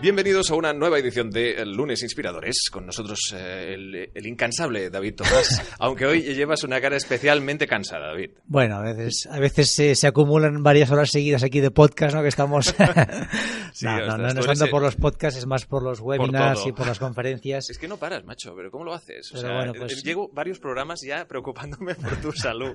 Bienvenidos a una nueva edición de Lunes Inspiradores. Con nosotros eh, el, el incansable David Tomás, aunque hoy llevas una cara especialmente cansada, David. Bueno, a veces, a veces se, se acumulan varias horas seguidas aquí de podcast, ¿no? Que estamos... Sí, no, no, no, no es tanto por los podcasts, es más por los webinars y por las conferencias. Es que no paras, macho, pero ¿cómo lo haces? O Pero sea, bueno, pues- eh, llevo varios programas ya preocupándome por tu salud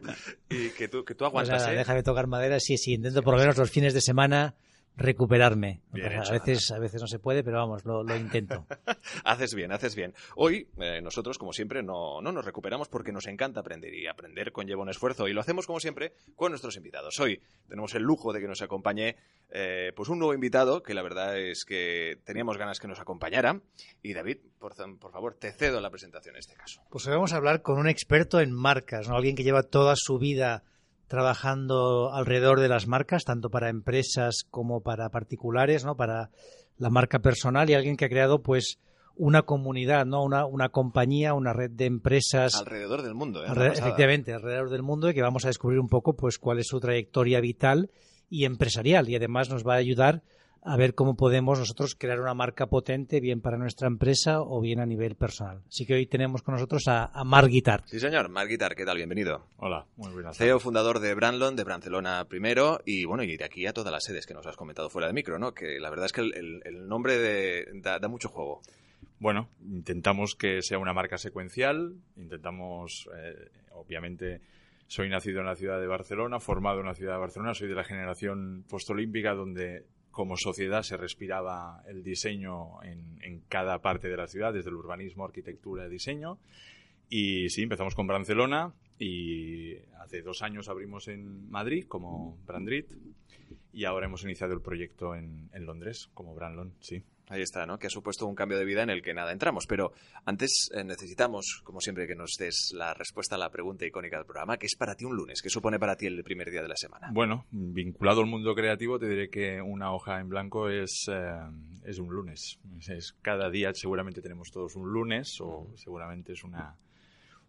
y que tú, que tú Pues aguantas, nada, ¿eh? déjame tocar madera, sí, sí, intento por lo menos los fines de semana recuperarme. Bien hecho, a veces, a veces no se puede, pero vamos, lo, lo intento. Haces bien, haces bien. Hoy eh, nosotros, como siempre, no, no nos recuperamos porque nos encanta aprender y aprender conlleva un esfuerzo y lo hacemos, como siempre, con nuestros invitados. Hoy tenemos el lujo de que nos acompañe eh, pues un nuevo invitado que la verdad es que teníamos ganas que nos acompañara. Y David, por, por favor, te cedo la presentación en este caso. Pues hoy vamos a hablar con un experto en marcas, ¿no? Alguien que lleva toda su vida trabajando alrededor de las marcas, tanto para empresas como para particulares, ¿no? Para la marca personal y alguien que ha creado, pues, una comunidad, ¿no? Una, una compañía, una red de empresas. Alrededor del mundo, ¿eh? alre- efectivamente, alrededor del mundo y que vamos a descubrir un poco, pues, cuál es su trayectoria vital y empresarial. Y además nos va a ayudar a ver cómo podemos nosotros crear una marca potente, bien para nuestra empresa o bien a nivel personal. Así que hoy tenemos con nosotros a, a Guitar. Sí, señor. Marc Guitar, ¿qué tal? Bienvenido. Hola, muy buenas. CEO, fundador de Brandlon, de Barcelona primero, y bueno, y de aquí a todas las sedes que nos has comentado fuera de micro, ¿no? Que la verdad es que el, el- el nombre de- da, da mucho juego. Bueno, intentamos que sea una marca secuencial, intentamos, eh, obviamente, soy nacido en la ciudad de Barcelona, formado en la ciudad de Barcelona, soy de la generación postolímpica donde como sociedad se respiraba el diseño en, en cada parte de la ciudad, desde el urbanismo, arquitectura, diseño. Y sí, empezamos con Barcelona y hace dos años abrimos en Madrid como Brandrit y ahora hemos iniciado el proyecto en, en Londres como Brandlon, sí. Ahí está, ¿no? Que ha supuesto un cambio de vida en el que nada entramos. Pero antes eh, necesitamos, como siempre, que nos des la respuesta a la pregunta icónica del programa, que es para ti un lunes. ¿Qué supone para ti el primer día de la semana? Bueno, vinculado al mundo creativo, te diré que una hoja en blanco es, eh, es un lunes. Es, es- cada día seguramente tenemos todos un lunes o seguramente es una,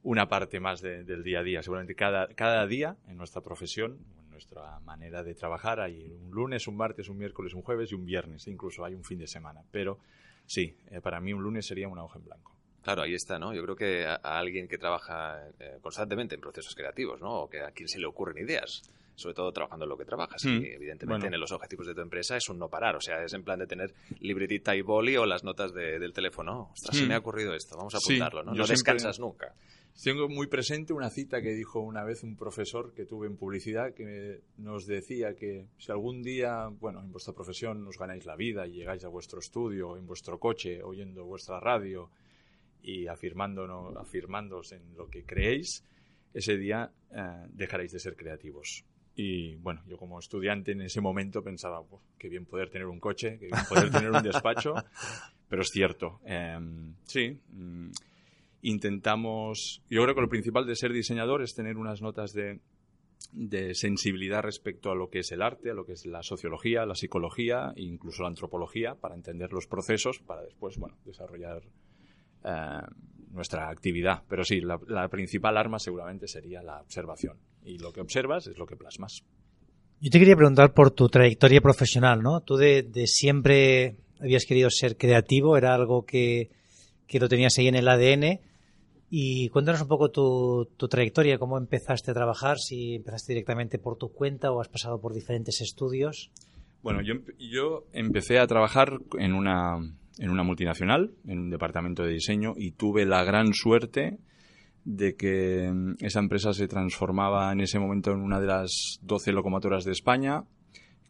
una parte más de- del día a día. Seguramente cada, cada día en nuestra profesión, nuestra manera de trabajar, hay un lunes, un martes, un miércoles, un jueves y un viernes. Incluso hay un fin de semana. Pero sí, eh, para mí un lunes sería una hoja en blanco. Claro, ahí está, ¿no? Yo creo que a, a alguien que trabaja eh, constantemente en procesos creativos, ¿no? O que a quien se le ocurren ideas, sobre todo trabajando en lo que trabajas. Mm, Y evidentemente bueno. en los objetivos de tu empresa es un no parar. O sea, es en plan de tener libretita y boli o las notas de- del teléfono. Ostras, se Mm. me ha ocurrido esto, vamos a Sí, apuntarlo, ¿no? No siempre- descansas nunca. Tengo muy presente una cita que dijo una vez un profesor que tuve en publicidad que nos decía que si algún día, bueno, en vuestra profesión os ganáis la vida y llegáis a vuestro estudio, en vuestro coche, oyendo vuestra radio y afirmándonos, afirmándoos en lo que creéis, ese día eh, dejaréis de ser creativos. Y bueno, yo como estudiante en ese momento pensaba, "Buah, qué bien poder tener un coche, qué bien poder tener un despacho, pero es cierto. Em, sí, mm, intentamos, yo creo que lo principal de ser diseñador es tener unas notas de, de sensibilidad respecto a lo que es el arte, a lo que es la sociología, la psicología incluso la antropología para entender los procesos para después, bueno, desarrollar eh, nuestra actividad. Pero sí, la, principal arma seguramente sería la observación. Y lo que observas es lo que plasmas. Yo te quería preguntar por tu trayectoria profesional, ¿no? Tú de, de siempre habías querido ser creativo, era algo que, que lo tenías ahí en el ADN. Y cuéntanos un poco tu, trayectoria, cómo empezaste a trabajar, si empezaste directamente por tu cuenta o has pasado por diferentes estudios. Bueno, yo, yo empecé a trabajar en una, en una multinacional, en un departamento de diseño, y tuve la gran suerte de que mm, esa empresa se transformaba en ese momento en una de las 12 locomotoras de España,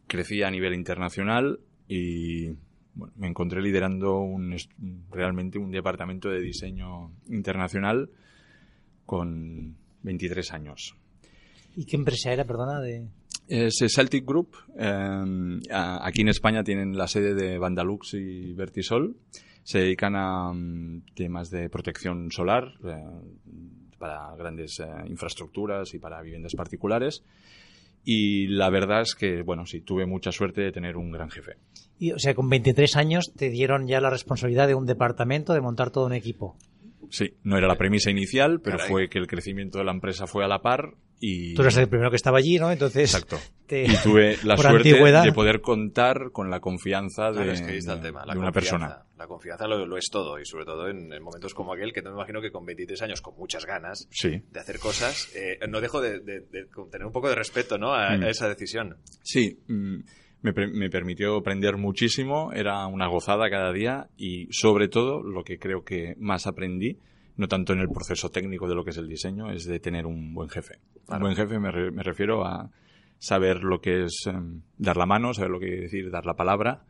crecía a nivel internacional y bueno, me encontré liderando un, realmente un departamento de diseño internacional con 23 años. ¿Y qué empresa era, perdona? De... Es Celtic Group. eh, a- aquí en España tienen la sede de Vandalux y Vertisol. Se dedican a mm, temas de protección solar eh, para grandes eh, infraestructuras y para viviendas particulares. Y la verdad es que, bueno, sí, tuve mucha suerte de tener un gran jefe. Y, o sea, con 23 años te dieron ya la responsabilidad de un departamento, de montar todo un equipo. Sí, no era la premisa inicial, pero Caray. fue que el crecimiento de la empresa fue a la par y... Tú eres el primero que estaba allí, ¿no? Entonces, Exacto. te- Y tuve la suerte antigüedad. de poder contar con la confianza de, Claro, es que ahí está el de- tema, la de una persona. La confianza lo, lo es todo, y sobre todo en, en momentos como aquel, que me imagino que con 23 años, con muchas ganas Sí. de hacer cosas, eh, no dejo de, de- de tener un poco de respeto ¿no? a, Mm. a esa decisión. Sí, mm, me permitió aprender muchísimo, era una gozada cada día y sobre todo lo que creo que más aprendí, no tanto en el proceso técnico de lo que es el diseño, es de tener un buen jefe. Claro. Un buen jefe me, re- me refiero a saber lo que es em, dar la mano, saber lo que quiere decir dar la palabra,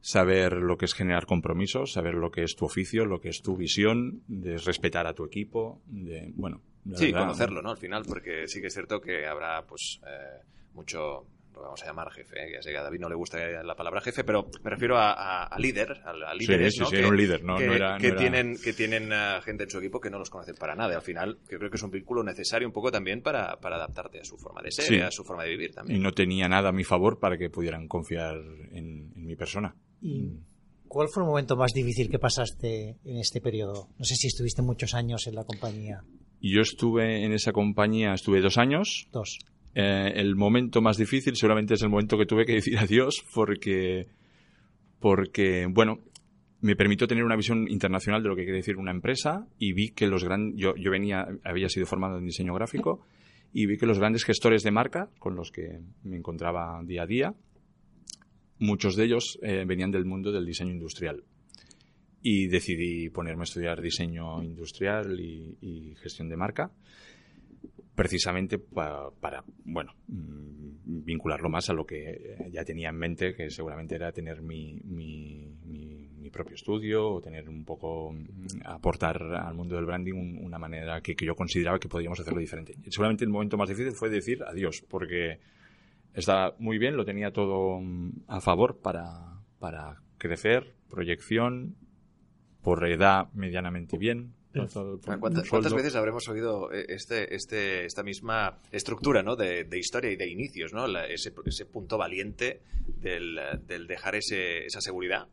saber lo que es generar compromisos, saber lo que es tu oficio, lo que es tu visión, de respetar a tu equipo, de, bueno, la Sí, verdad, conocerlo, ¿no? Al final, porque sí que es cierto que habrá, pues, eh, mucho, lo vamos a llamar jefe, ¿eh? ya sé que a David no le gusta la palabra jefe, pero me refiero a, a- a líder, a, a líderes, sí, ¿no? sí, que, era un líder, no- que, no era- no que era- tienen, que tienen eh, gente en su equipo que no los conocen para nada. Y al final, yo creo que es un vínculo necesario un poco también para, para adaptarte a su forma de ser, Sí. y a su forma de vivir y también. no tenía nada a mi favor para que pudieran confiar en, en mi persona. ¿Y cuál fue el momento más difícil que pasaste en este periodo? No sé si estuviste muchos años en la compañía. Y Yo estuve en esa compañía, estuve dos años. Dos. Eh, el momento más difícil seguramente es el momento que tuve que decir adiós porque, porque bueno, me permitió tener una visión internacional de lo que quiere decir una empresa y vi que los grandes, yo, yo venía, había sido formado en diseño gráfico y vi que los grandes gestores de marca con los que me encontraba día a día, muchos de ellos eh, venían del mundo del diseño industrial. Y decidí ponerme a estudiar diseño industrial y, y gestión de marca precisamente pa- para, bueno, mm, vincularlo más a lo que ya tenía en mente, que seguramente era tener mi, mi, mi- propio estudio o tener un poco, mm, aportar al mundo del branding un- una manera que, que yo consideraba que podíamos hacerlo diferente. Seguramente el momento más difícil fue decir adiós, porque estaba muy bien, lo tenía todo mm, a favor para, para crecer, proyección, por edad medianamente bien. Un ¿Cuántas, cuántas veces habremos oído eh, este, este, esta misma estructura ¿no? de, de historia y de inicios, ¿no? La- ese, ese punto valiente del, del dejar ese, esa seguridad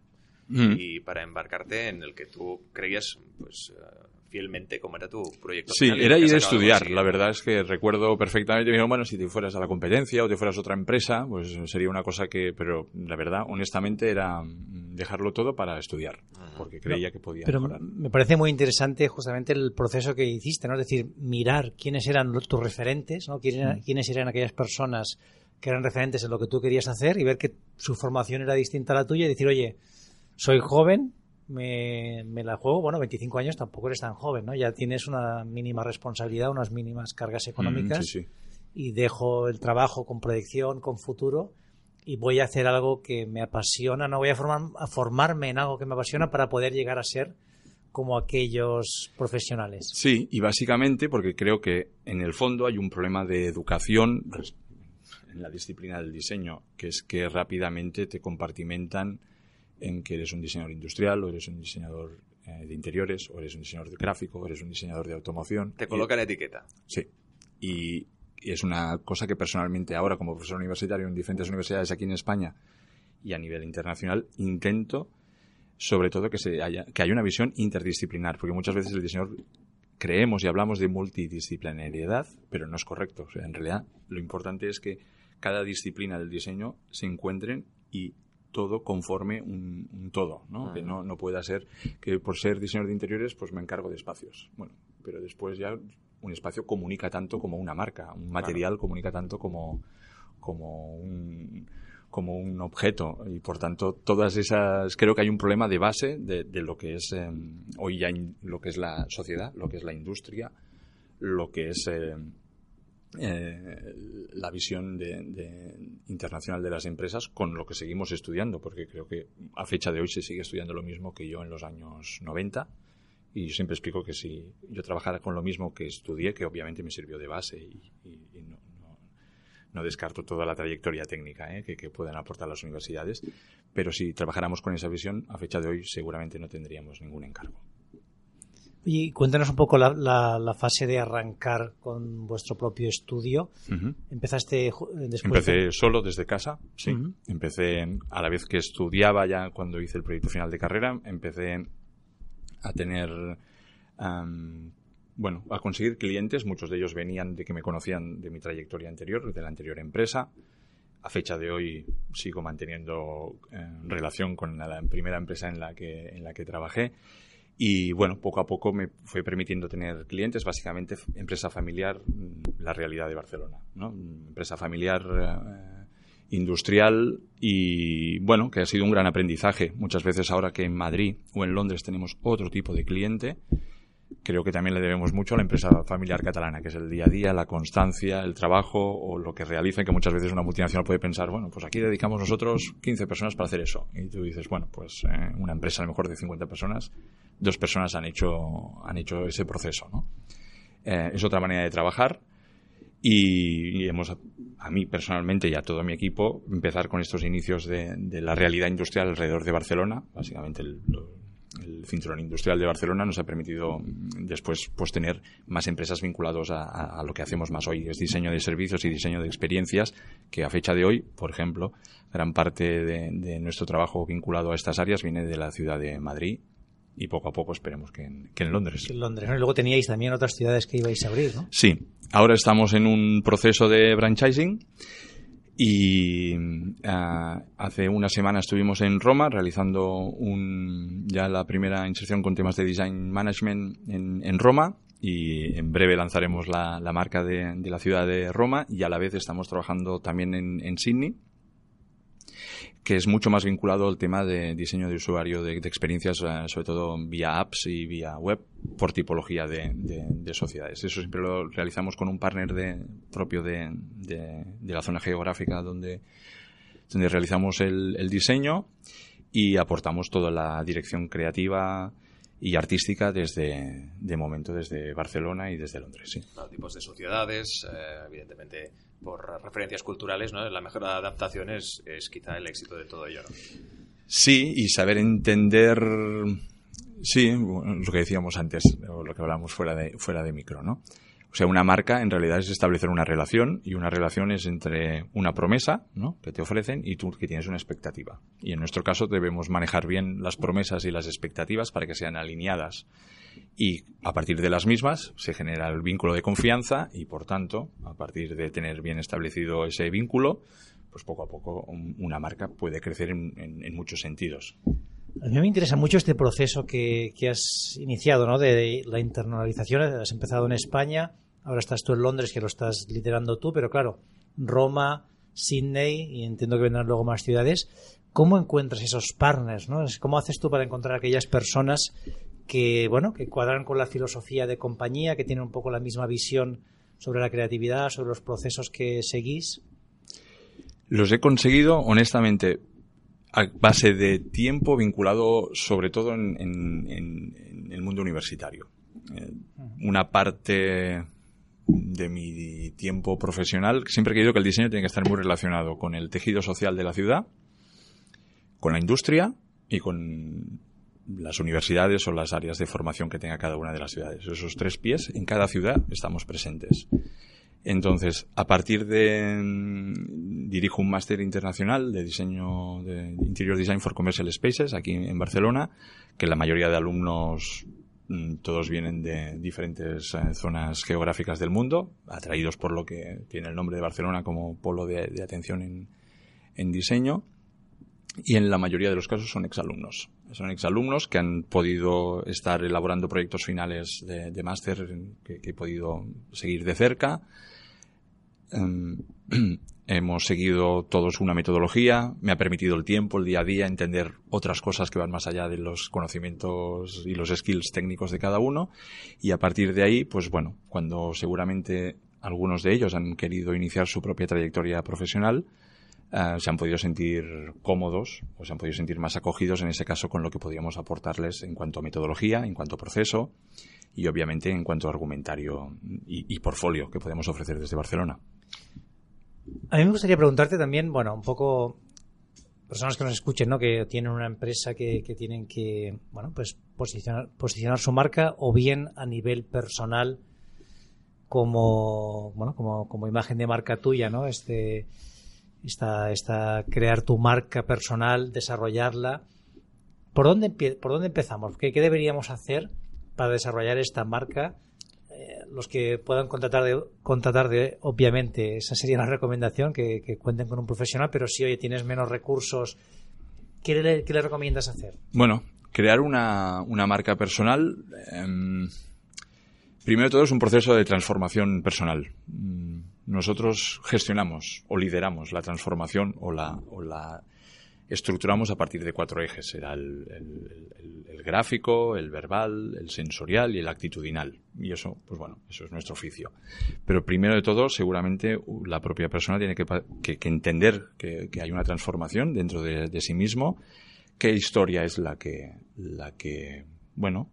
Mm. y para embarcarte en el que tú creías pues, eh, fielmente cómo era tu proyecto. Sí, final era ir a estudiar. La verdad es que recuerdo perfectamente. bueno, si te fueras a la competencia o te fueras a otra empresa, pues sería una cosa que. Pero la verdad, honestamente, era mm, dejarlo todo para estudiar. Porque creía que podía Pero mejorar. me parece muy interesante justamente el proceso que hiciste, ¿no? Es decir, mirar quiénes eran tus referentes, ¿no? Quién era- quiénes eran aquellas personas que eran referentes en lo que tú querías hacer y ver que su formación era distinta a la tuya y decir, oye, soy joven, me, me la juego, bueno, 25 años tampoco eres tan joven, ¿no? Ya tienes una mínima responsabilidad, unas mínimas cargas económicas Mm, sí, sí. y dejo el trabajo con proyección, con futuro y voy a hacer algo que me apasiona, no voy a, formar, a formarme en algo que me apasiona para poder llegar a ser como aquellos profesionales. Sí, y básicamente porque creo que en el fondo hay un problema de educación en la disciplina del diseño, que es que rápidamente te compartimentan en que eres un diseñador industrial o eres un diseñador eh, de interiores o eres un diseñador de gráfico o eres un diseñador de automoción. Te Y- colocan etiqueta. Sí. Y, y es una cosa que personalmente ahora, como profesor universitario en diferentes universidades aquí en España y a nivel internacional, intento sobre todo que, se haya, que haya una visión interdisciplinar, porque muchas veces el diseñador creemos y hablamos de multidisciplinariedad, pero no es correcto. O sea, en realidad lo importante es que cada disciplina del diseño se encuentren y todo conforme un, un todo, ¿no? Que no, no pueda ser que por ser diseñador de interiores pues me encargo de espacios. Bueno, pero después ya un espacio comunica tanto como una marca, un material comunica tanto como, como un como un objeto. Y por tanto todas esas creo que hay un problema de base de, de lo que es eh, hoy ya in- lo que es la sociedad lo que es la industria lo que es eh, eh, la visión de, de- internacional de las empresas con lo que seguimos estudiando porque creo que a fecha de hoy se sigue estudiando lo mismo que yo en los años 90 y yo siempre explico que si yo trabajara con lo mismo que estudié que obviamente me sirvió de base y, y- y no, no- no descarto toda la trayectoria técnica ¿eh? que, que puedan aportar las universidades, pero si trabajáramos con esa visión, a fecha de hoy seguramente no tendríamos ningún encargo. Y cuéntanos un poco la, la, fase de arrancar con vuestro propio estudio. ¿Empezaste después? Empecé solo desde casa, sí. Empecé a la vez que estudiaba ya cuando hice el proyecto final de carrera, empecé a tener, bueno, a conseguir clientes. Muchos de ellos venían de que me conocían de mi trayectoria anterior, de la anterior empresa. A fecha de hoy sigo manteniendo eh, relación con la, primera empresa en la que, en la que trabajé. Y bueno, poco a poco me fue permitiendo tener clientes, básicamente empresa familiar, la realidad de Barcelona, ¿no? Empresa familiar eh, industrial y bueno, que ha sido un gran aprendizaje. Muchas veces ahora que en Madrid o en Londres tenemos otro tipo de cliente, creo que también le debemos mucho a la empresa familiar catalana, que es el día a día, la constancia, el trabajo o lo que realiza, que muchas veces una multinacional puede pensar, bueno, pues aquí dedicamos nosotros 15 personas para hacer eso. Y tú dices, bueno, pues eh, una empresa a lo mejor de 50 personas, dos personas han hecho, han hecho ese proceso, ¿no? Eh, es otra manera de trabajar y, hemos, a mí personalmente y a todo mi equipo, empezar con estos inicios de, la realidad industrial alrededor de Barcelona, básicamente el, el cinturón industrial de Barcelona nos ha permitido mm, después pues tener más empresas vinculadas a, lo que hacemos más hoy. Es diseño de servicios y diseño de experiencias que a fecha de hoy, por ejemplo, gran parte de, nuestro trabajo vinculado a estas áreas viene de la ciudad de Madrid y poco a poco esperemos que en, que en Londres. En Londres. Y luego teníais también otras ciudades que ibais a abrir, ¿no? Sí. Ahora estamos en un proceso de franchising y ah, hace una semana estuvimos en Roma realizando un, ya la primera inserción con temas de design management en, en Roma y en breve lanzaremos la, la marca de, de, la ciudad de Roma y a la vez estamos trabajando también en, en Sydney que es mucho más vinculado al tema de diseño de usuario, de, experiencias, eh, sobre todo vía apps y vía web, por tipología de, sociedades. Eso siempre lo realizamos con un partner de, propio de, la zona geográfica donde, donde realizamos el, diseño y aportamos toda la dirección creativa y artística desde de momento desde Barcelona y desde Londres sí tipos de sociedades eh, evidentemente por referencias culturales, ¿no? La mejor adaptación es, es quizá el éxito de todo ello, Sí, y saber entender, sí, lo que decíamos antes, o lo que hablamos fuera de, fuera de micro, ¿no? O sea, una marca en realidad es establecer una relación y una relación es entre una promesa ¿no? que te ofrecen y tú que tienes una expectativa. Y en nuestro caso debemos manejar bien las promesas y las expectativas para que sean alineadas y a partir de las mismas se genera el vínculo de confianza y por tanto, a partir de tener bien establecido ese vínculo, pues poco a poco una marca puede crecer en, muchos sentidos. A mí me interesa mucho este proceso que, has iniciado, ¿no? De la internalización. Has empezado en España, ahora estás tú en Londres, que lo estás liderando tú, pero claro, Roma, Sydney, y entiendo que vendrán luego más ciudades. ¿Cómo encuentras esos partners? ¿no? ¿Cómo haces tú para encontrar aquellas personas que, bueno, que cuadran con la filosofía de compañía, que tienen un poco la misma visión sobre la creatividad, sobre los procesos que seguís? Los he conseguido, honestamente, a base de tiempo vinculado sobre todo en, el mundo universitario. Eh, una parte de mi tiempo profesional, siempre he creído que el diseño tiene que estar muy relacionado con el tejido social de la ciudad, con la industria y con las universidades o las áreas de formación que tenga cada una de las ciudades. Esos tres pies, en cada ciudad estamos presentes. Entonces, a partir de mm, dirijo un máster internacional de diseño de Interior Design for Commercial Spaces aquí en Barcelona, que la mayoría de alumnos mm, todos vienen de diferentes eh, zonas geográficas del mundo, atraídos por lo que tiene el nombre de Barcelona como polo de, atención en, en diseño y en la mayoría de los casos son exalumnos. Son exalumnos que han podido estar elaborando proyectos finales de, máster que, he podido seguir de cerca. Em, hemos seguido todos una metodología, me ha permitido el tiempo, el día a día, entender otras cosas que van más allá de los conocimientos y los skills técnicos de cada uno. Y a partir de ahí, pues bueno, cuando seguramente algunos de ellos han querido iniciar su propia trayectoria profesional, eh, se han podido sentir cómodos o se han podido sentir más acogidos en ese caso con lo que podíamos aportarles en cuanto a metodología, en cuanto a proceso y obviamente en cuanto a argumentario y, portfolio que podemos ofrecer desde Barcelona. A mí me gustaría preguntarte también, bueno, un poco personas que nos escuchen, ¿no? Que tienen una empresa que, que tienen que, bueno, pues posicionar, posicionar su marca o bien a nivel personal como, bueno, como, como imagen de marca tuya, ¿no? Este, esta, esta, crear tu marca personal, desarrollarla. ¿Por dónde, por dónde empezamos? ¿Qué, ¿Qué deberíamos hacer para desarrollar esta marca? Eh, los que puedan contratar de, contratar de, obviamente, esa sería la recomendación, que, que, cuenten con un profesional, pero si, oye, tienes menos recursos, ¿qué le, qué le recomiendas hacer? Bueno, crear una, una marca personal, eh, primero todo es un proceso de transformación personal. Nosotros gestionamos o lideramos la transformación o la, o la estructuramos a partir de cuatro ejes. Será el, el, el, gráfico, el verbal, el sensorial y el actitudinal. Y eso, pues bueno, eso es nuestro oficio. Pero primero de todo, seguramente la propia persona tiene que, que, que entender que, que, hay una transformación dentro de, de, sí mismo. ¿Qué historia es la que, la que, bueno,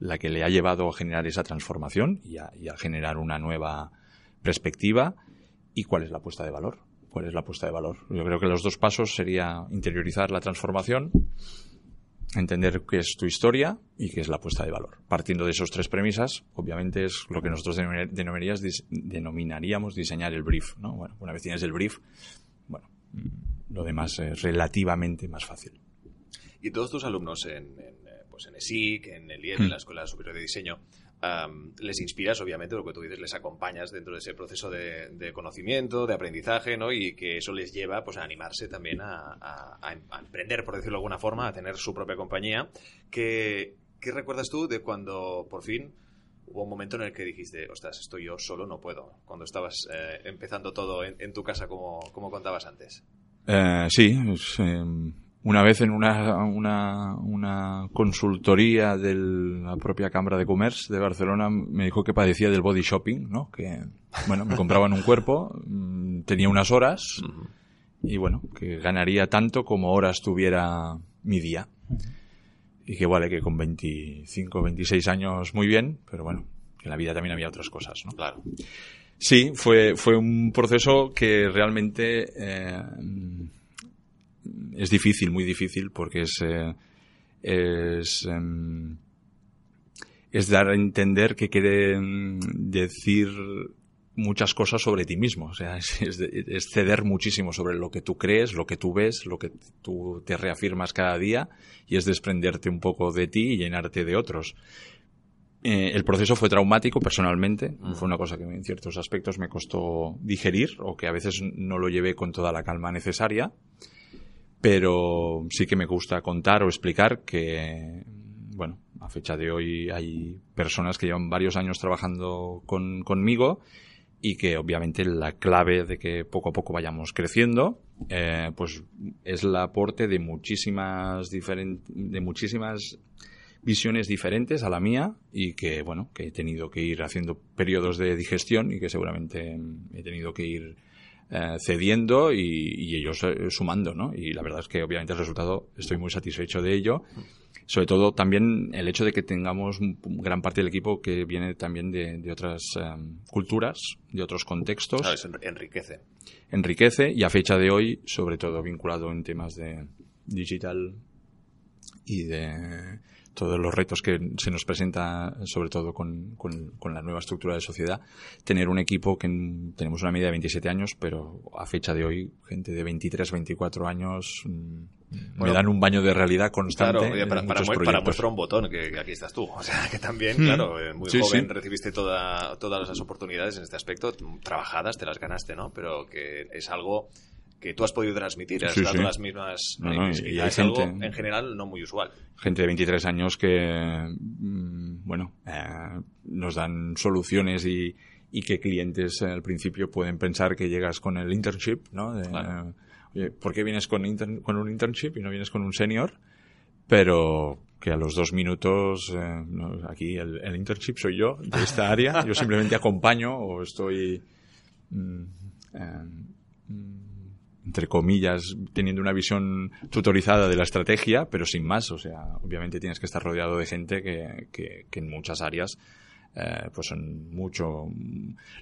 la que le ha llevado a generar esa transformación y a, y a generar una nueva perspectiva? ¿Y cuál es la apuesta de valor? cuál es la apuesta de valor. Yo creo que los dos pasos sería interiorizar la transformación, entender qué es tu historia y qué es la apuesta de valor. Partiendo de esas tres premisas, obviamente es lo que nosotros denominaríamos diseñar el brief. ¿no? Bueno, una vez tienes el brief, bueno, lo demás es relativamente más fácil. Y todos tus alumnos en, en pues en ESIC, en el IED, en la Escuela Superior de Diseño, Um, les inspiras, obviamente, lo que tú dices, les acompañas dentro de ese proceso de, conocimiento, de aprendizaje, ¿no? Y que eso les lleva pues, a animarse también a, a, emprender, por decirlo de alguna forma, a tener su propia compañía. ¿Qué, ¿Qué recuerdas tú de cuando por fin hubo un momento en el que dijiste, ostras, esto yo solo no puedo? Cuando estabas eh, empezando todo en, tu casa, como, como contabas antes. Eh, sí, es, eh, una vez en una, una, una consultoría de la propia Cámara de Comercio de Barcelona me dijo que padecía del body shopping, ¿no? Que, bueno, me compraban un cuerpo, mm, tenía unas horas y bueno, que ganaría tanto como horas tuviera mi día. Y que vale, que con 25, 26 años muy bien, pero bueno, que en la vida también había otras cosas, ¿no? Claro. Sí, fue, fue un proceso que realmente eh, es difícil, muy difícil, porque es, eh, es, eh, es dar a entender que quiere decir muchas cosas sobre ti mismo. O sea, es, es, es, ceder muchísimo sobre lo que tú crees, lo que tú ves, lo que tú te reafirmas cada día y es desprenderte un poco de ti y llenarte de otros. Eh, el proceso fue traumático personalmente, mm. fue una cosa que en ciertos aspectos me costó digerir o que a veces no lo llevé con toda la calma necesaria pero sí que me gusta contar o explicar que, bueno, a fecha de hoy hay personas que llevan varios años trabajando con, conmigo y que obviamente la clave de que poco a poco vayamos creciendo, eh, pues es el aporte de muchísimas de muchísimas visiones diferentes a la mía y que, bueno, que he tenido que ir haciendo periodos de digestión y que seguramente he tenido que ir eh, cediendo y, y, ellos eh, sumando, ¿no? Y la verdad es que obviamente el resultado estoy muy satisfecho de ello. Sobre todo también el hecho de que tengamos gran parte del equipo que viene también de, de otras um, culturas, de otros contextos. Claro, eso enriquece. Enriquece y a fecha de hoy, sobre todo vinculado en temas de digital y de todos los retos que se nos presenta, sobre todo con, con, con, la nueva estructura de sociedad, tener un equipo que tenemos una media de 27 años, pero a fecha de hoy, gente de 23, 24 años, bueno, me dan un baño de realidad constante. Claro, para, para, para, muestra un botón, que, que, aquí estás tú. O sea, que también, mm. claro, eh, muy sí, joven sí. recibiste toda, todas las oportunidades en este aspecto, trabajadas, te las ganaste, ¿no? Pero que es algo que tú has podido transmitir, has sí, dado sí. las mismas... No, no, y, y es gente, algo, en general, no muy usual. Gente de 23 años que, bueno, eh, nos dan soluciones y, y que clientes al principio pueden pensar que llegas con el internship, ¿no? De, claro. Oye, ¿por qué vienes con, inter con un internship y no vienes con un senior? Pero que a los dos minutos, eh, no, aquí el, el, internship soy yo, de esta área, yo simplemente acompaño o estoy... Mm, eh, entre comillas, teniendo una visión tutorizada de la estrategia, pero sin más. O sea, obviamente tienes que estar rodeado de gente que, que, en muchas áreas eh, pues son mucho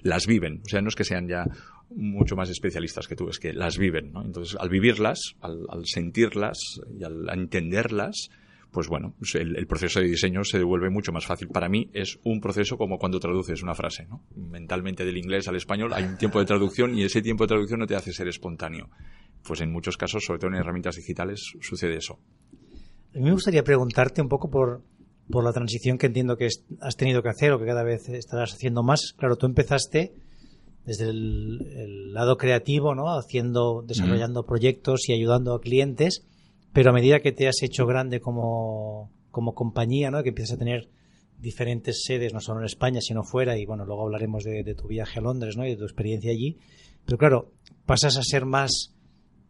las viven o sea no es que sean ya mucho más especialistas que tú, es que las viven. Entonces, al vivirlas, al, al sentirlas y al entenderlas, pues bueno, pues el, el, proceso de diseño se devuelve mucho más fácil. Para mí es un proceso como cuando traduces una frase, ¿no? Mentalmente del inglés al español hay un tiempo de traducción y ese tiempo de traducción no te hace ser espontáneo. Pues en muchos casos, sobre todo en herramientas digitales, sucede eso. A mí me gustaría preguntarte un poco por, por la transición que entiendo que has tenido que hacer o que cada vez estarás haciendo más. Claro, tú empezaste desde el, lado creativo, ¿no? Haciendo, desarrollando proyectos y ayudando a clientes pero a medida que te has hecho grande como, como compañía, ¿no? que empiezas a tener diferentes sedes, no solo en España, sino fuera, y bueno, luego hablaremos de, de, tu viaje a Londres ¿no? y de tu experiencia allí, pero claro, pasas a ser más,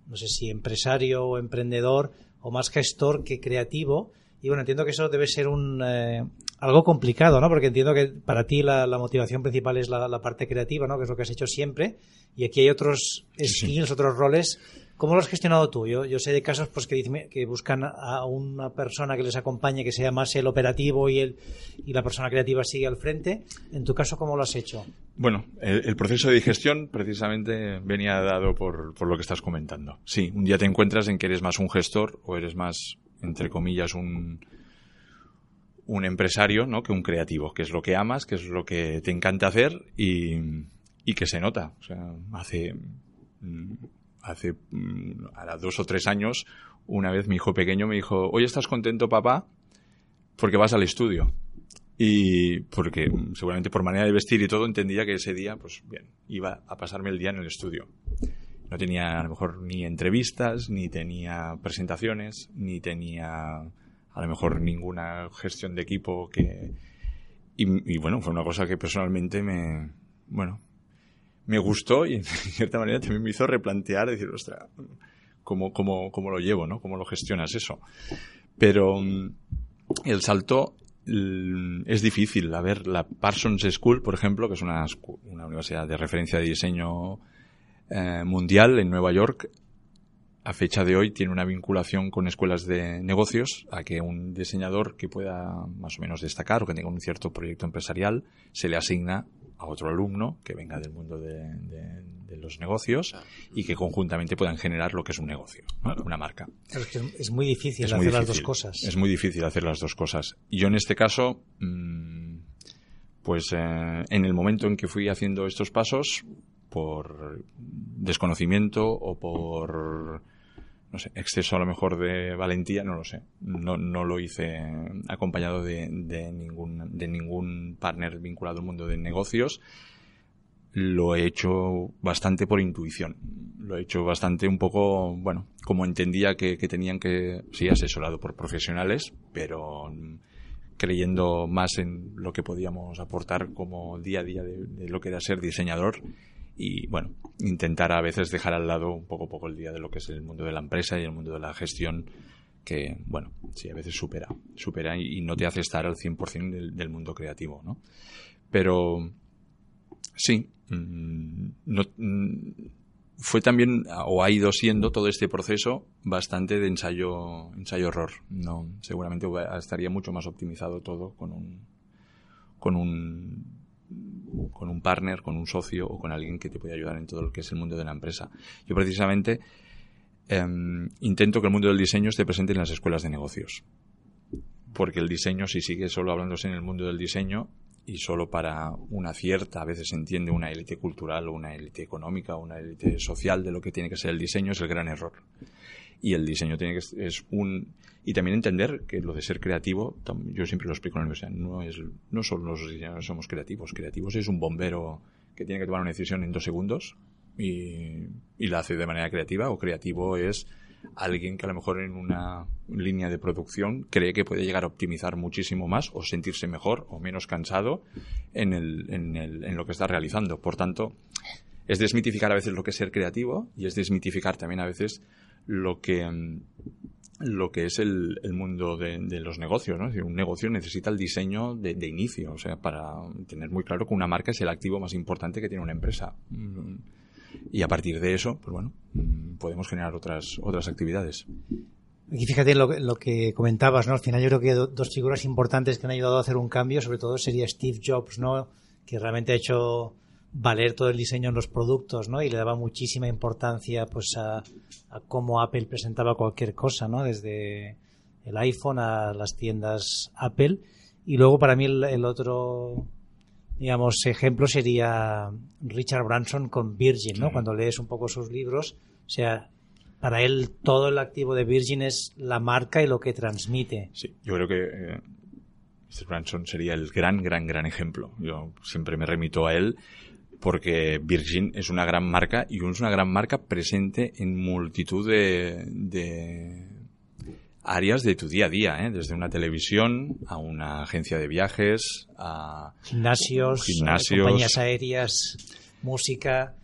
no sé si empresario o emprendedor, o más gestor que creativo, y bueno, entiendo que eso debe ser un, eh, algo complicado, ¿no? Porque entiendo que para ti la, la motivación principal es la, la, parte creativa, ¿no? Que es lo que has hecho siempre, y aquí hay otros skills, sí. otros roles ¿Cómo lo has gestionado tú? Yo, sé de casos pues, que, buscan a una persona que les acompañe, que sea más el operativo y, el, y la persona creativa sigue al frente. En tu caso, ¿cómo lo has hecho? Bueno, el, el proceso de digestión precisamente venía dado por, por, lo que estás comentando. Sí, un día te encuentras en que eres más un gestor o eres más, entre comillas, un, un empresario ¿no? que un creativo, que es lo que amas, que es lo que te encanta hacer y, y que se nota. O sea, hace hace mm, ahora dos o tres años, una vez mi hijo pequeño me dijo, hoy estás contento papá porque vas al estudio. Y porque mm, seguramente por manera de vestir y todo entendía que ese día, pues bien, iba a pasarme el día en el estudio. No tenía a lo mejor ni entrevistas, ni tenía presentaciones, ni tenía a lo mejor ninguna gestión de equipo que... Y, y bueno, fue una cosa que personalmente me, bueno, me gustó y en cierta manera también me hizo replantear, decir, ostras, ¿cómo, cómo, cómo lo llevo, no? ¿Cómo lo gestionas eso? Pero mm, el salto mm, es difícil. A ver, la Parsons School, por ejemplo, que es una, una universidad de referencia de diseño eh, mundial en Nueva York, a fecha de hoy tiene una vinculación con escuelas de negocios a que un diseñador que pueda más o menos destacar o que tenga un cierto proyecto empresarial se le asigna a otro alumno que venga del mundo de, de, de los negocios y que conjuntamente puedan generar lo que es un negocio, ¿no? una marca. Es, que es muy difícil es hacer muy difícil, las dos cosas. Es muy difícil hacer las dos cosas. Yo en este caso, mmm, pues eh, en el momento en que fui haciendo estos pasos, por desconocimiento o por exceso a lo mejor de valentía, no lo sé. No, no lo hice acompañado de, de, ningún, de ningún partner vinculado al mundo de negocios. Lo he hecho bastante por intuición. Lo he hecho bastante un poco, bueno, como entendía que, que tenían que, sí, asesorado por profesionales, pero creyendo más en lo que podíamos aportar como día a día de lo que era ser diseñador y bueno, intentar a veces dejar al lado un poco poco el día de lo que es el mundo de la empresa y el mundo de la gestión que, bueno, sí, a veces supera, supera y, no te hace estar al 100% del, del mundo creativo, ¿no? Pero sí, mmm, no, mmm, fue también o ha ido siendo todo este proceso bastante de ensayo ensayo error no seguramente estaría mucho más optimizado todo con un con un con un partner, con un socio o con alguien que te pueda ayudar en todo lo que es el mundo de la empresa. Yo precisamente eh, intento que el mundo del diseño esté presente en las escuelas de negocios. Porque el diseño, si sigue solo hablándose en el mundo del diseño y solo para una cierta, a veces se entiende una élite cultural o una élite económica o una élite social de lo que tiene que ser el diseño, es el gran error. Y el diseño tiene que es un y también entender que lo de ser creativo, yo siempre lo explico en la universidad, no es no solo los diseñadores somos creativos, creativos es un bombero que tiene que tomar una decisión en dos segundos y, y la hace de manera creativa o creativo es alguien que a lo mejor en una línea de producción cree que puede llegar a optimizar muchísimo más o sentirse mejor o menos cansado en, el, en, el, en lo que está realizando. Por tanto, es desmitificar a veces lo que es ser creativo y es desmitificar también a veces lo que lo que es el, el mundo de, los negocios, ¿no? un negocio necesita el diseño de, de, inicio, o sea, para tener muy claro que una marca es el activo más importante que tiene una empresa. Y a partir de eso, pues bueno, podemos generar otras, otras actividades. Aquí fíjate lo, lo que comentabas, ¿no? Al final yo creo que dos figuras importantes que han ayudado a hacer un cambio, sobre todo sería Steve Jobs, ¿no? Que realmente ha hecho valer todo el diseño en los productos, ¿no? Y le daba muchísima importancia, pues, a, a cómo Apple presentaba cualquier cosa, ¿no? Desde el iPhone a las tiendas Apple. Y luego para mí el, el otro, digamos, ejemplo sería Richard Branson con Virgin, ¿no? Cuando lees un poco sus libros, o sea, para él todo el activo de Virgin es la marca y lo que transmite. Sí, yo creo que eh, Mr. Branson sería el gran, gran, gran ejemplo. Yo siempre me remito a él porque Virgin es una gran marca y es una gran marca presente en multitud de, de áreas de tu día a día, ¿eh? desde una televisión a una agencia de viajes, a Gimnasios, Gimnasios. compañías aéreas, música,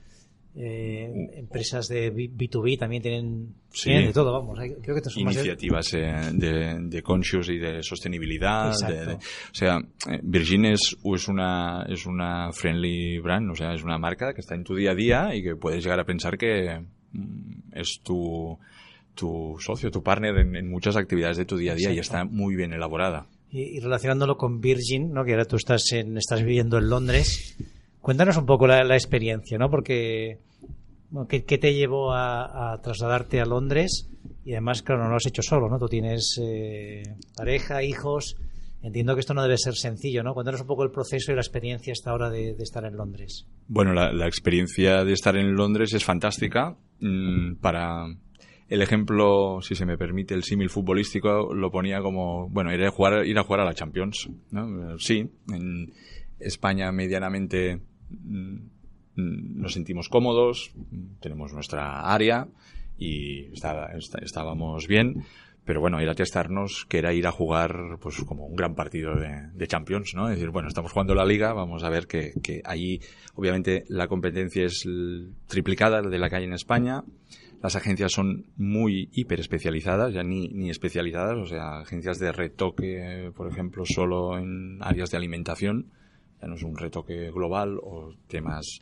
eh, empresas de B- B2B también tienen, Sí. tienen de todo, vamos. Creo que iniciativas eh, de, de conscious y de sostenibilidad. Exacto. de- de- o sea, eh, Virgin es, es una es una friendly brand, o sea, es una marca que está en tu día a día y que puedes llegar a pensar que mm, es tu tu socio, tu partner en, en muchas actividades de tu día a día y está muy bien elaborada. Y, y relacionándolo con Virgin, ¿no? que ahora tú estás, en, estás viviendo en Londres, cuéntanos un poco la, experiencia, ¿no? Porque, bueno, ¿qué, te llevó a, trasladarte a Londres? Y además, claro, no lo has hecho solo, ¿no? Tú tienes eh, pareja, hijos. Entiendo que esto no debe ser sencillo, ¿no? Cuéntanos un poco el proceso y la experiencia hasta ahora de, estar en Londres. Bueno, la, experiencia de estar en Londres es fantástica. Mm, para el ejemplo, si se me permite, el símil futbolístico lo ponía como, bueno, ir a jugar, ir a jugar a la Champions. ¿no? Sí, en España medianamente nos sentimos cómodos, mm, tenemos nuestra área y está- está- estábamos bien. Pero bueno, ir a testarnos, que era ir a jugar pues como un gran partido de, Champions, ¿no? Es decir, bueno, estamos jugando la liga, vamos a ver que, que allí, obviamente, la competencia es triplicada de la que hay en España. Las agencias son muy hiper especializadas, ya ni, ni especializadas, o sea, agencias de retoque, por ejemplo, solo en áreas de alimentación, no es un retoque global o temas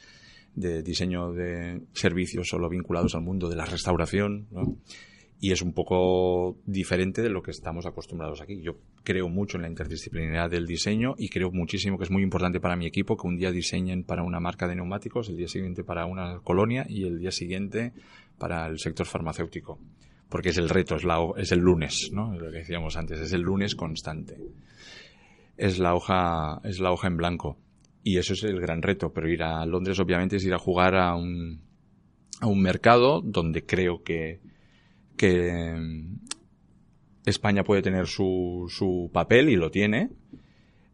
de diseño de servicios solo vinculados al mundo de la restauración, ¿no? y es un poco diferente de lo que estamos acostumbrados aquí. Yo creo mucho en la interdisciplinaridad del diseño y creo muchísimo que es muy importante para mi equipo que un día diseñen para una marca de neumáticos, el día siguiente para una colonia y el día siguiente para el sector farmacéutico. Porque es el reto, es, la, es el lunes, ¿no? Lo que decíamos antes, es el lunes constante. Es la hoja, es la hoja en blanco. Y eso es el gran reto, pero ir a Londres obviamente es ir a jugar a un, a un mercado donde creo que, que mm, España puede tener su, su papel y lo tiene.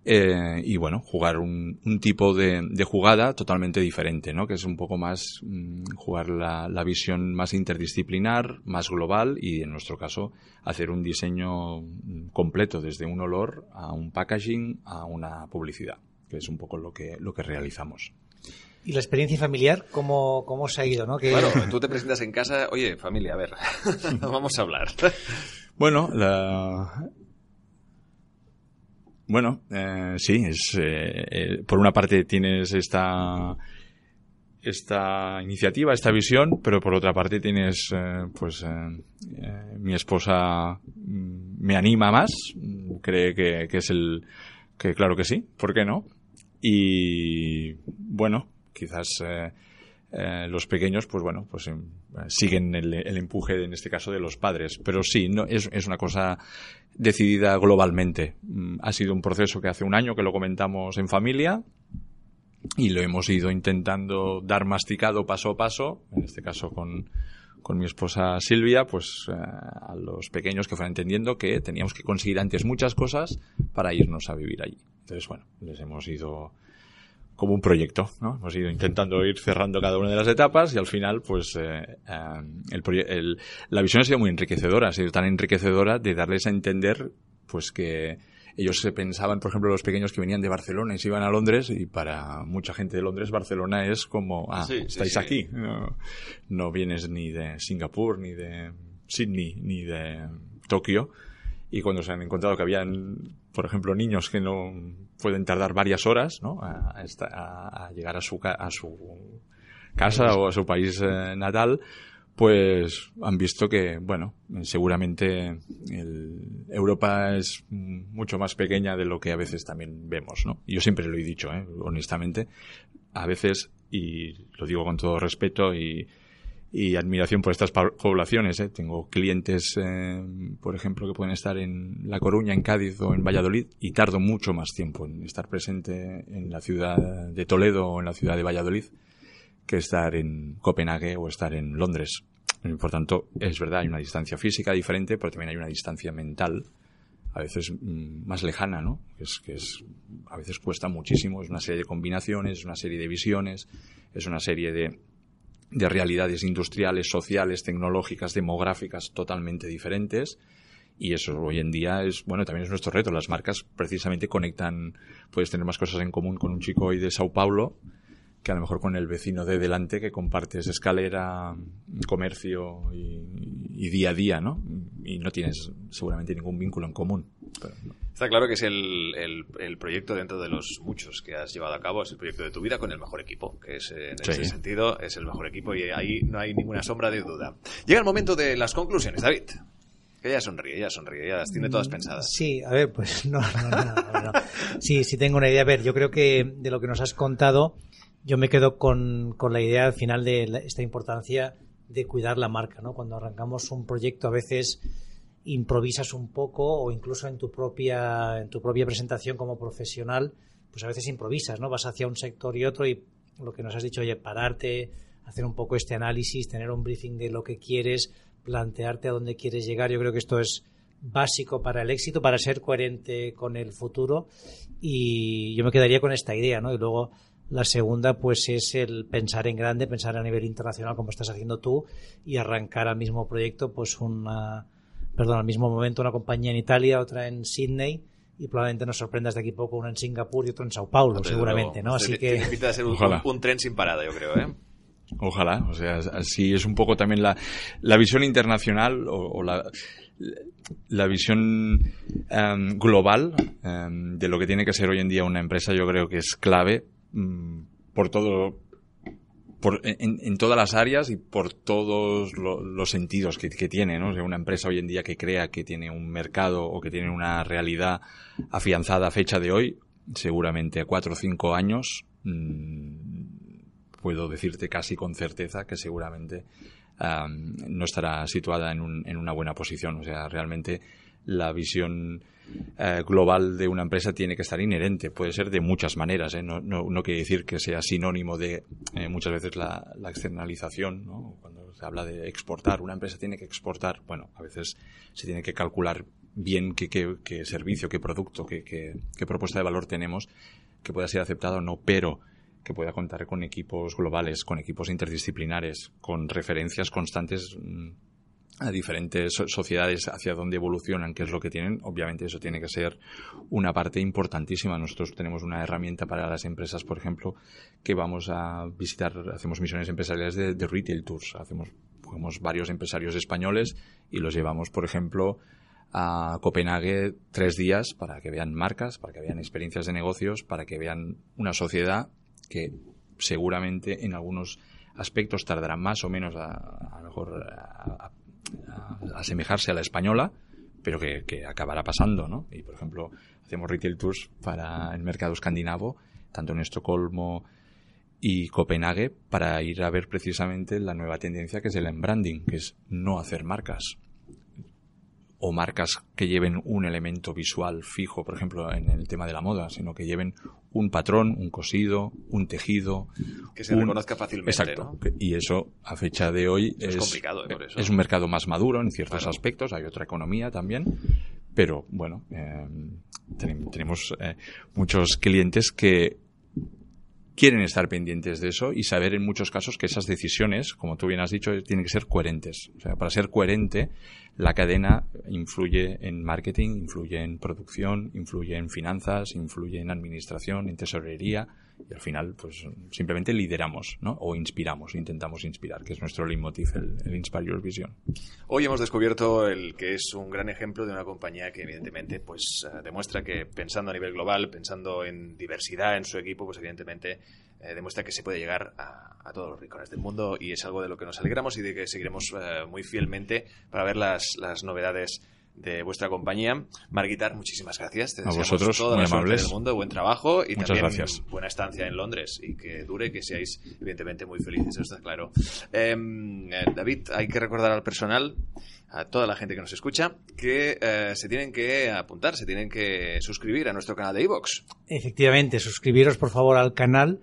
Eh, y bueno, jugar un, un tipo de, de jugada totalmente diferente, ¿no? Que es un poco más mm, jugar la, la visión más interdisciplinar, más global y en nuestro caso hacer un diseño mm, completo desde un olor a un packaging a una publicidad, que es un poco lo que, lo que realizamos. ¿Y la experiencia familiar cómo, cómo se ha ido, no? Que- Claro, tú te presentas en casa, oye, familia, a ver, vamos a hablar. Bueno, la... Bueno, eh, sí, es, eh, eh, por una parte tienes esta esta iniciativa, esta visión, pero por otra parte tienes, eh, pues, eh, mi esposa mm, me anima más, mm, cree que, que es el, que claro que sí, ¿por qué no? Y bueno, quizás eh, eh, los pequeños, pues bueno, pues em, siguen el, el empuje, en este caso, de los padres. Pero sí, no, es, es una cosa decidida globalmente. Mm, Ha sido un proceso que hace un año que lo comentamos en familia y lo hemos ido intentando dar masticado paso a paso, en este caso con, con mi esposa Silvia, pues eh, a los pequeños que fueran entendiendo que teníamos que conseguir antes muchas cosas para irnos a vivir allí. Entonces, bueno, les hemos ido como un proyecto, ¿no? Hemos ido intentando ir cerrando cada una de las etapas y al final, pues, eh, eh, el el- la visión ha sido muy enriquecedora, ha sido tan enriquecedora de darles a entender, pues, que ellos se pensaban, por ejemplo, los pequeños que venían de Barcelona y se iban a Londres y para mucha gente de Londres, Barcelona es como, ah, Sí, sí, estáis sí. aquí, no, no vienes ni de Singapur, ni de Sydney, ni de Tokio y cuando se han encontrado que habían, por ejemplo, niños que no pueden tardar varias horas ¿no? a, llegar a su, a su casa o a su país eh, natal, pues han visto que, bueno, seguramente Europa es mucho más pequeña de lo que a veces también vemos, ¿no? Yo siempre lo he dicho, ¿eh? honestamente, a veces y lo digo con todo respeto y, admiración por estas poblaciones. ¿eh? Tengo clientes, eh, por ejemplo, que pueden estar en La Coruña, en Cádiz o en Valladolid y tardo mucho más tiempo en estar presente en la ciudad de Toledo o en la ciudad de Valladolid que estar en Copenhague o estar en Londres. Por tanto, es verdad, hay una distancia física diferente, pero también hay una distancia mental a veces mm, más lejana, ¿no? Es que es, a veces cuesta muchísimo, es una serie de combinaciones, es una serie de visiones, es una serie de, de realidades industriales, sociales, tecnológicas, demográficas totalmente diferentes. Y eso hoy en día es, bueno, también es nuestro reto. Las marcas precisamente conectan, puedes tener más cosas en común con un chico hoy de Sao Paulo que a lo mejor con el vecino de delante que compartes escalera, comercio y, día a día, ¿no? Y no tienes seguramente ningún vínculo en común. Está claro que es el, el, proyecto dentro de los muchos que has llevado a cabo, es el proyecto de tu vida con el mejor equipo, que es en ese sentido es el mejor equipo y ahí no hay ninguna sombra de duda. Llega el momento de las conclusiones, David. Que ella sonríe, ella sonríe, ya las tiene todas pensadas. Sí, a ver, pues no, no, no, no. Sí, sí tengo una idea. A ver, yo creo que de lo que nos has contado, yo me quedo con, con la idea al final de esta importancia de cuidar la marca, ¿no? Cuando arrancamos un proyecto a veces improvisas un poco o incluso en tu propia en tu propia presentación como profesional, pues a veces improvisas, ¿no? Vas hacia un sector y otro y lo que nos has dicho, oye, pararte, hacer un poco este análisis, tener un briefing de lo que quieres, plantearte a dónde quieres llegar. Yo creo que esto es básico para el éxito, para ser coherente con el futuro y yo me quedaría con esta idea, ¿no? Y luego la segunda, pues, es el pensar en grande, pensar a nivel internacional, como estás haciendo tú, y arrancar al mismo proyecto, pues, una, perdón, al mismo momento una compañía en Italia, otra en Sydney, y probablemente nos sorprendas de aquí poco una en Singapur y otra en Sao Paulo, seguramente, ¿no? Así que... Te a ser un, tren sin parada, yo creo, ¿eh? Ojalá, o sea, así es un poco también la, la visión internacional o, la, la visión em, global em, de lo que tiene que ser hoy en día una empresa, yo creo que es clave Mm, por todo, por, en, todas las áreas y por todos los sentidos que, tiene, ¿no? una empresa hoy en día que crea que tiene un mercado o que tiene una realidad afianzada a fecha de hoy, seguramente a cuatro o cinco años, mm, puedo decirte casi con certeza que seguramente no estará situada en, en una buena posición. O sea, realmente la visión eh, global de una empresa tiene que estar inherente. Puede ser de muchas maneras. ¿eh? No, no, quiere decir que sea sinónimo de eh, muchas veces la, externalización. Cuando se habla de exportar, una empresa tiene que exportar. Bueno, a veces se tiene que calcular bien qué, qué, servicio, qué producto, qué, qué, propuesta de valor tenemos que pueda ser aceptado o no, pero que pueda contar con equipos globales, con equipos interdisciplinares, con referencias constantes mm, a diferentes sociedades hacia dónde evolucionan, qué es lo que tienen, obviamente eso tiene que ser una parte importantísima. Nosotros tenemos una herramienta para las empresas, por ejemplo, que vamos a visitar, hacemos misiones empresariales de, retail tours, hacemos varios empresarios españoles y los llevamos, por ejemplo, a Copenhague tres días para que vean marcas, para que vean experiencias de negocios, para que vean una sociedad que seguramente en algunos aspectos tardará más o menos a, a mejor a, asemejarse a la española, pero que, acabará pasando, ¿no? Y, por ejemplo, hacemos retail tours para el mercado escandinavo, tanto en Estocolmo y Copenhague, para ir a ver precisamente la nueva tendencia que es el branding, que es no hacer marcas o marcas que lleven un elemento visual fijo, por ejemplo, en el tema de la moda, sino que lleven un patrón, un cosido, un tejido. Que se reconozca fácilmente. Exacto. Y eso, a fecha de hoy, es, complicado, ¿eh? es un mercado más maduro en ciertos aspectos, hay otra economía también, pero bueno, eh, tenemos eh, muchos clientes que quieren estar pendientes de eso y saber en muchos casos que esas decisiones, como tú bien has dicho, tienen que ser coherentes. O sea, para ser coherente, la cadena influye en marketing, influye en producción, influye en finanzas, influye en administración, en tesorería y al final pues simplemente lideramos ¿no? o inspiramos, intentamos inspirar, que es nuestro leitmotiv, el, Inspire Your Vision. Hoy hemos descubierto el que es un gran ejemplo de una compañía que evidentemente pues eh, demuestra que pensando a nivel global, pensando en diversidad en su equipo, pues evidentemente eh, demuestra que se puede llegar a, todos los rincones del mundo y es algo de lo que nos alegramos y de que seguiremos eh, muy fielmente para ver las, las novedades de vuestra compañía. Marguitar, muchísimas gracias. Te A deseamos vosotros, toda muy la suerte amables. del mundo, buen trabajo y Muchas también gracias. buena estancia en Londres y que dure, que seáis evidentemente muy felices, eso está claro. Em, eh, David, hay que recordar al personal, a toda la gente que nos escucha, que eh, se tienen que apuntar, se tienen que suscribir a nuestro canal de iVoox. Efectivamente, suscribiros por favor al canal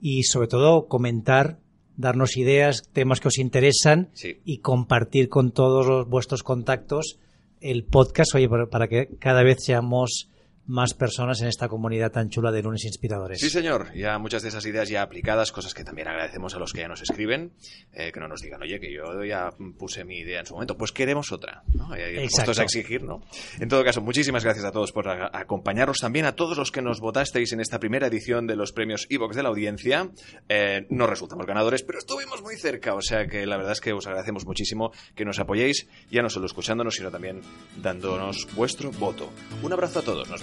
y sobre todo comentar, darnos ideas, temas que os interesan Sí. y compartir con todos los- vuestros contactos el podcast, oye, para, que cada vez seamos más personas en esta comunidad tan chula de lunes inspiradores. Sí, señor. Ya muchas de esas ideas ya aplicadas, cosas que también agradecemos a los que ya nos escriben, eh, que no nos digan, oye, que yo ya puse mi idea en su momento. Pues queremos otra. ¿no? Exacto. a exigir, ¿no? En todo caso, muchísimas gracias a todos por a- acompañarnos. También a todos los que nos votasteis en esta primera edición de los premios Evox de la audiencia. Eh, no resultamos ganadores, pero estuvimos muy cerca. O sea que la verdad es que os agradecemos muchísimo que nos apoyéis, ya no solo escuchándonos, sino también dándonos vuestro voto. Un abrazo a todos. Nos